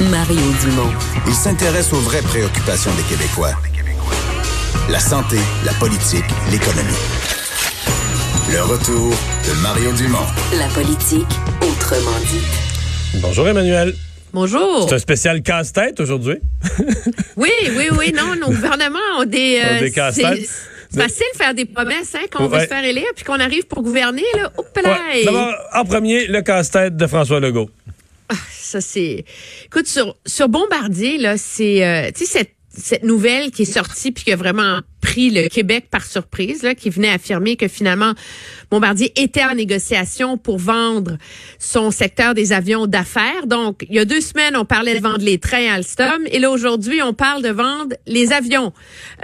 Mario Dumont. Il s'intéresse aux vraies préoccupations des Québécois. La santé, la politique, l'économie. Le retour de Mario Dumont. La politique, autrement dit. Bonjour Emmanuel. Bonjour. C'est un spécial casse-tête aujourd'hui. Oui, oui, oui, non, nos gouvernements ont des... Ont des c'est- casse-têtes. C'est facile de faire des promesses, hein, qu'on va Ouais. se faire élire, puis qu'on arrive pour gouverner, là. Ouais. D'abord, en premier, le casse-tête de François Legault. Ça, c'est. Écoute, sur, sur Bombardier, là, c'est. euh, tu sais, cette, cette nouvelle qui est sortie puis qui a vraiment pris le Québec par surprise, là, qui venait affirmer que finalement, Bombardier était en négociation pour vendre son secteur des avions d'affaires. Donc, il y a deux semaines, on parlait de vendre les trains à Alstom. Et là, aujourd'hui, on parle de vendre les avions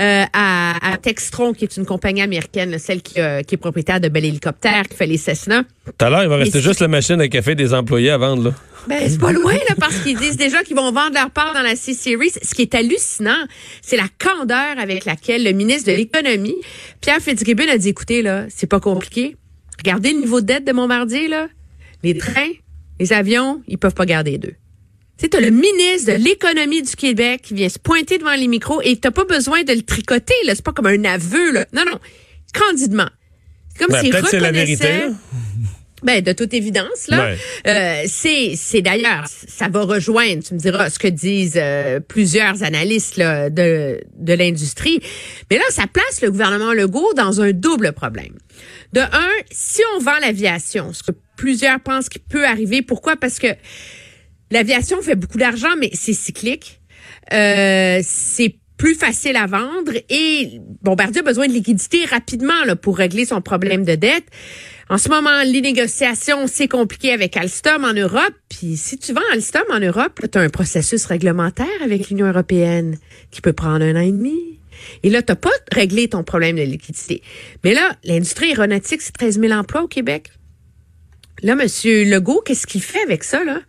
euh, à, à Textron, qui est une compagnie américaine, là, celle qui, euh, qui est propriétaire de Bell Hélicoptère, qui fait les Cessna. Tout à l'heure, il va rester juste la machine à café des employés à vendre. Là. Ben, c'est pas loin, là, parce qu'ils disent déjà qu'ils vont vendre leur part dans la C-Series. Ce qui est hallucinant, c'est la candeur avec laquelle le ministre de l'Économie, Pierre Fitzgibbon, a dit, écoutez, là, c'est pas compliqué. Regardez le niveau de dette de Bombardier, là. Les trains, les avions, ils peuvent pas garder deux. Tu sais, t'as le ministre de l'Économie du Québec qui vient se pointer devant les micros et t'as pas besoin de le tricoter, là. C'est pas comme un aveu, là. Non, non. Candidement. C'est comme Ben, s'il c'est la vérité. Ben, de toute évidence, là. Ouais. Euh, c'est, c'est d'ailleurs, ça va rejoindre, tu me diras, ce que disent euh, plusieurs analystes là, de, de l'industrie. Mais là, ça place le gouvernement Legault dans un double problème. De un, si on vend l'aviation, ce que plusieurs pensent qu'il peut arriver, pourquoi? Parce que l'aviation fait beaucoup d'argent, mais c'est cyclique. Euh, c'est plus facile à vendre et Bombardier a besoin de liquidité rapidement pour régler son problème de dette. En ce moment, les négociations, c'est compliqué avec Alstom en Europe. Puis si tu vends Alstom en Europe, tu as un processus réglementaire avec l'Union européenne qui peut prendre un an et demi. Et là, tu pas réglé ton problème de liquidité. Mais là, l'industrie aéronautique, c'est 13 000 emplois au Québec. Là, Monsieur Legault, qu'est-ce qu'il fait avec ça, là?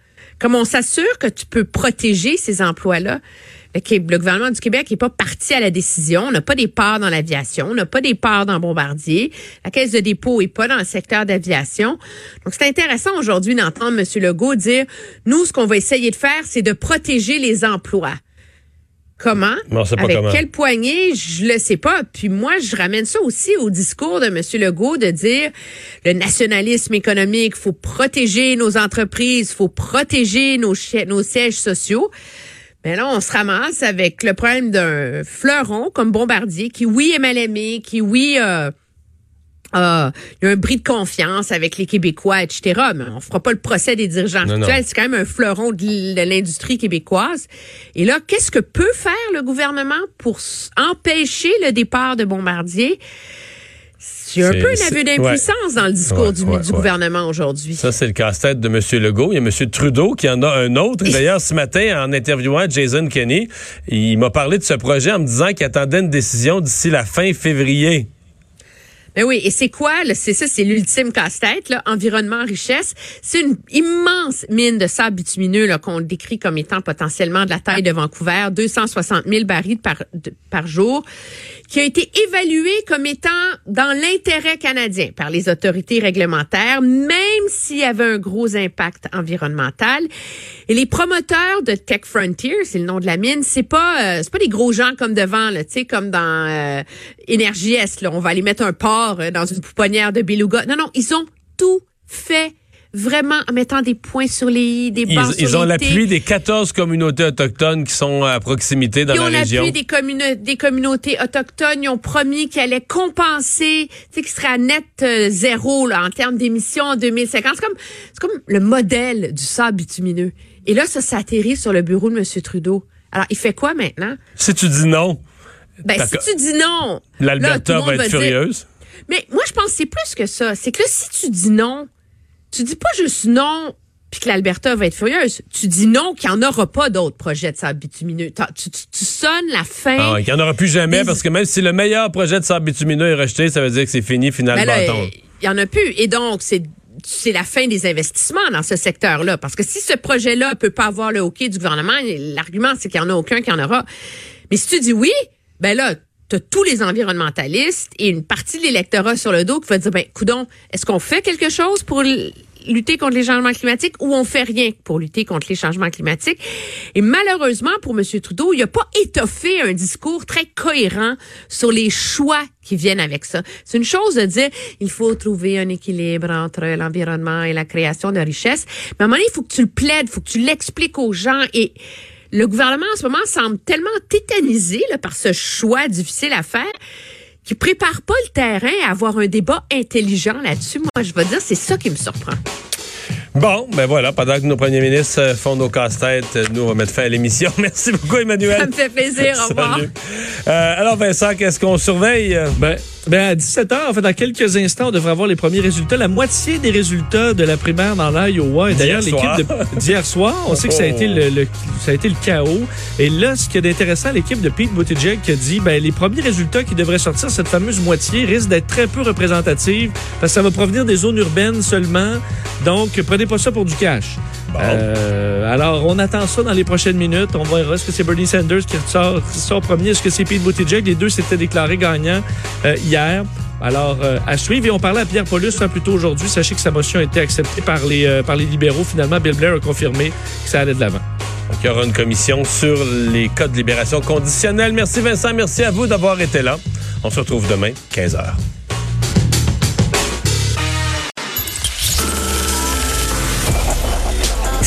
Comment on s'assure que tu peux protéger ces emplois-là? Le gouvernement du Québec n'est pas parti à la décision. On n'a pas des parts dans l'aviation. On n'a pas des parts dans Bombardier. La caisse de dépôt est pas dans le secteur d'aviation. Donc, c'est intéressant aujourd'hui d'entendre M. Legault dire, nous, ce qu'on va essayer de faire, c'est de protéger les emplois. Comment? Non, c'est pas Avec comment. quelle poignée? Je le sais pas. Puis moi, je ramène ça aussi au discours de M. Legault de dire le nationalisme économique, faut protéger nos entreprises, faut protéger nos sièges sociaux. Mais là, on se ramasse avec le problème d'un fleuron comme Bombardier, qui, oui, est mal aimé, qui, oui, euh, euh, il y a un bris de confiance avec les Québécois, etc. Mais on fera pas le procès des dirigeants Non, actuels. C'est quand même un fleuron de l'industrie québécoise. Et là, qu'est-ce que peut faire le gouvernement pour empêcher le départ de Bombardier? C'est un peu un aveu d'impuissance dans le discours Ouais, du, ouais, du gouvernement aujourd'hui. Ça, c'est le casse-tête de M. Legault. Il y a M. Trudeau qui en a un autre. D'ailleurs, ce matin, en interviewant Jason Kenney, il m'a parlé de ce projet en me disant qu'il attendait une décision d'ici la fin février. Ben oui, et c'est quoi? C'est ça, c'est l'ultime casse-tête, là. Environnement, richesse. C'est une immense mine de sable bitumineux qu'on décrit comme étant potentiellement de la taille de Vancouver, 260 000 barils par, par jour, qui a été évalué comme étant dans l'intérêt canadien par les autorités réglementaires, même s'il y avait un gros impact environnemental. Et les promoteurs de Tech Frontier, c'est le nom de la mine, c'est pas euh, c'est pas des gros gens comme devant là, tu sais comme dans euh, Énergie Est là, on va aller mettre un porc euh, dans une pouponnière de beluga. Non non, ils ont tout fait vraiment en mettant des points sur les i, des Ils, sur ils ont l'appui des 14 communautés autochtones qui sont à proximité dans Ils ont la région. l'appui des, communa- des communautés autochtones. Ils ont promis qu'ils allaient compenser, tu sais, qu'ils seraient à net euh, zéro là, en termes d'émissions en 2050. C'est comme, c'est comme le modèle du sable bitumineux. Et là, ça s'atterrit sur le bureau de M. Trudeau. Alors, il fait quoi maintenant? Si tu dis non, Ben, si tu dis non, l'Alberta va être dire- furieuse. Mais moi, je pense que c'est plus que ça. C'est que là, si tu dis non, tu dis pas juste non puis que l'Alberta va être furieuse. Tu dis non qu'il n'y en aura pas d'autres projets de sable bitumineux. Tu, tu- tu sonnes la fin. Ah, il n'y en aura plus jamais Des- parce que même si le meilleur projet de sable bitumineux est rejeté, ça veut dire que c'est fini finalement. Ben il y en a plus. Et donc, c'est c'est la fin des investissements dans ce secteur-là. Parce que si ce projet-là peut pas avoir le hockey du gouvernement, l'argument, c'est qu'il n'y en a aucun qui en aura. Mais si tu dis oui, ben là, tu tous les environnementalistes et une partie de l'électorat sur le dos qui va dire, ben, coudon, est-ce qu'on fait quelque chose pour lutter contre les changements climatiques ou on fait rien pour lutter contre les changements climatiques? Et malheureusement pour M. Trudeau, il n'a pas étoffé un discours très cohérent sur les choix qui viennent avec ça. C'est une chose de dire il faut trouver un équilibre entre l'environnement et la création de richesses, mais à un moment donné, il faut que tu le plaides, il faut que tu l'expliques aux gens et le gouvernement en ce moment semble tellement tétanisé par ce choix difficile à faire qui prépare pas le terrain à avoir un débat intelligent là-dessus. Moi, je vais dire, c'est ça qui me surprend. Bon, ben voilà, pendant que nos premiers ministres euh, font nos casse-têtes, euh, nous, on va mettre fin à l'émission. Merci beaucoup, Emmanuel. Ça me fait plaisir. Au revoir. Euh, alors, Vincent, qu'est-ce qu'on surveille? Ben, ben, à 17 h en fait, dans quelques instants, on devrait avoir les premiers résultats. La moitié des résultats de la primaire dans l'Iowa. Et d'ailleurs, l'équipe d'hier soir, on sait que ça a été le, ça a été le chaos. Et là, ce qui est d'intéressant, l'équipe de Pete Buttigieg qui a dit, ben, les premiers résultats qui devraient sortir, cette fameuse moitié, risquent d'être très peu représentatifs parce que ça va provenir des zones urbaines seulement. Donc, prenez pas ça pour du cash. Euh, alors, on attend ça dans les prochaines minutes. On verra est-ce que c'est Bernie Sanders qui sort, qui sort premier, est-ce que c'est Pete Buttigieg? Les deux s'étaient déclarés gagnants euh, hier. Alors, euh, à suivre. Et on parlait à Pierre Paulus un peu tôt aujourd'hui. Sachez que sa motion a été acceptée par les, euh, par les libéraux. Finalement, Bill Blair a confirmé que ça allait de l'avant. Donc, il y aura une commission sur les cas de libération conditionnelle. Merci Vincent. Merci à vous d'avoir été là. On se retrouve demain, 15 h.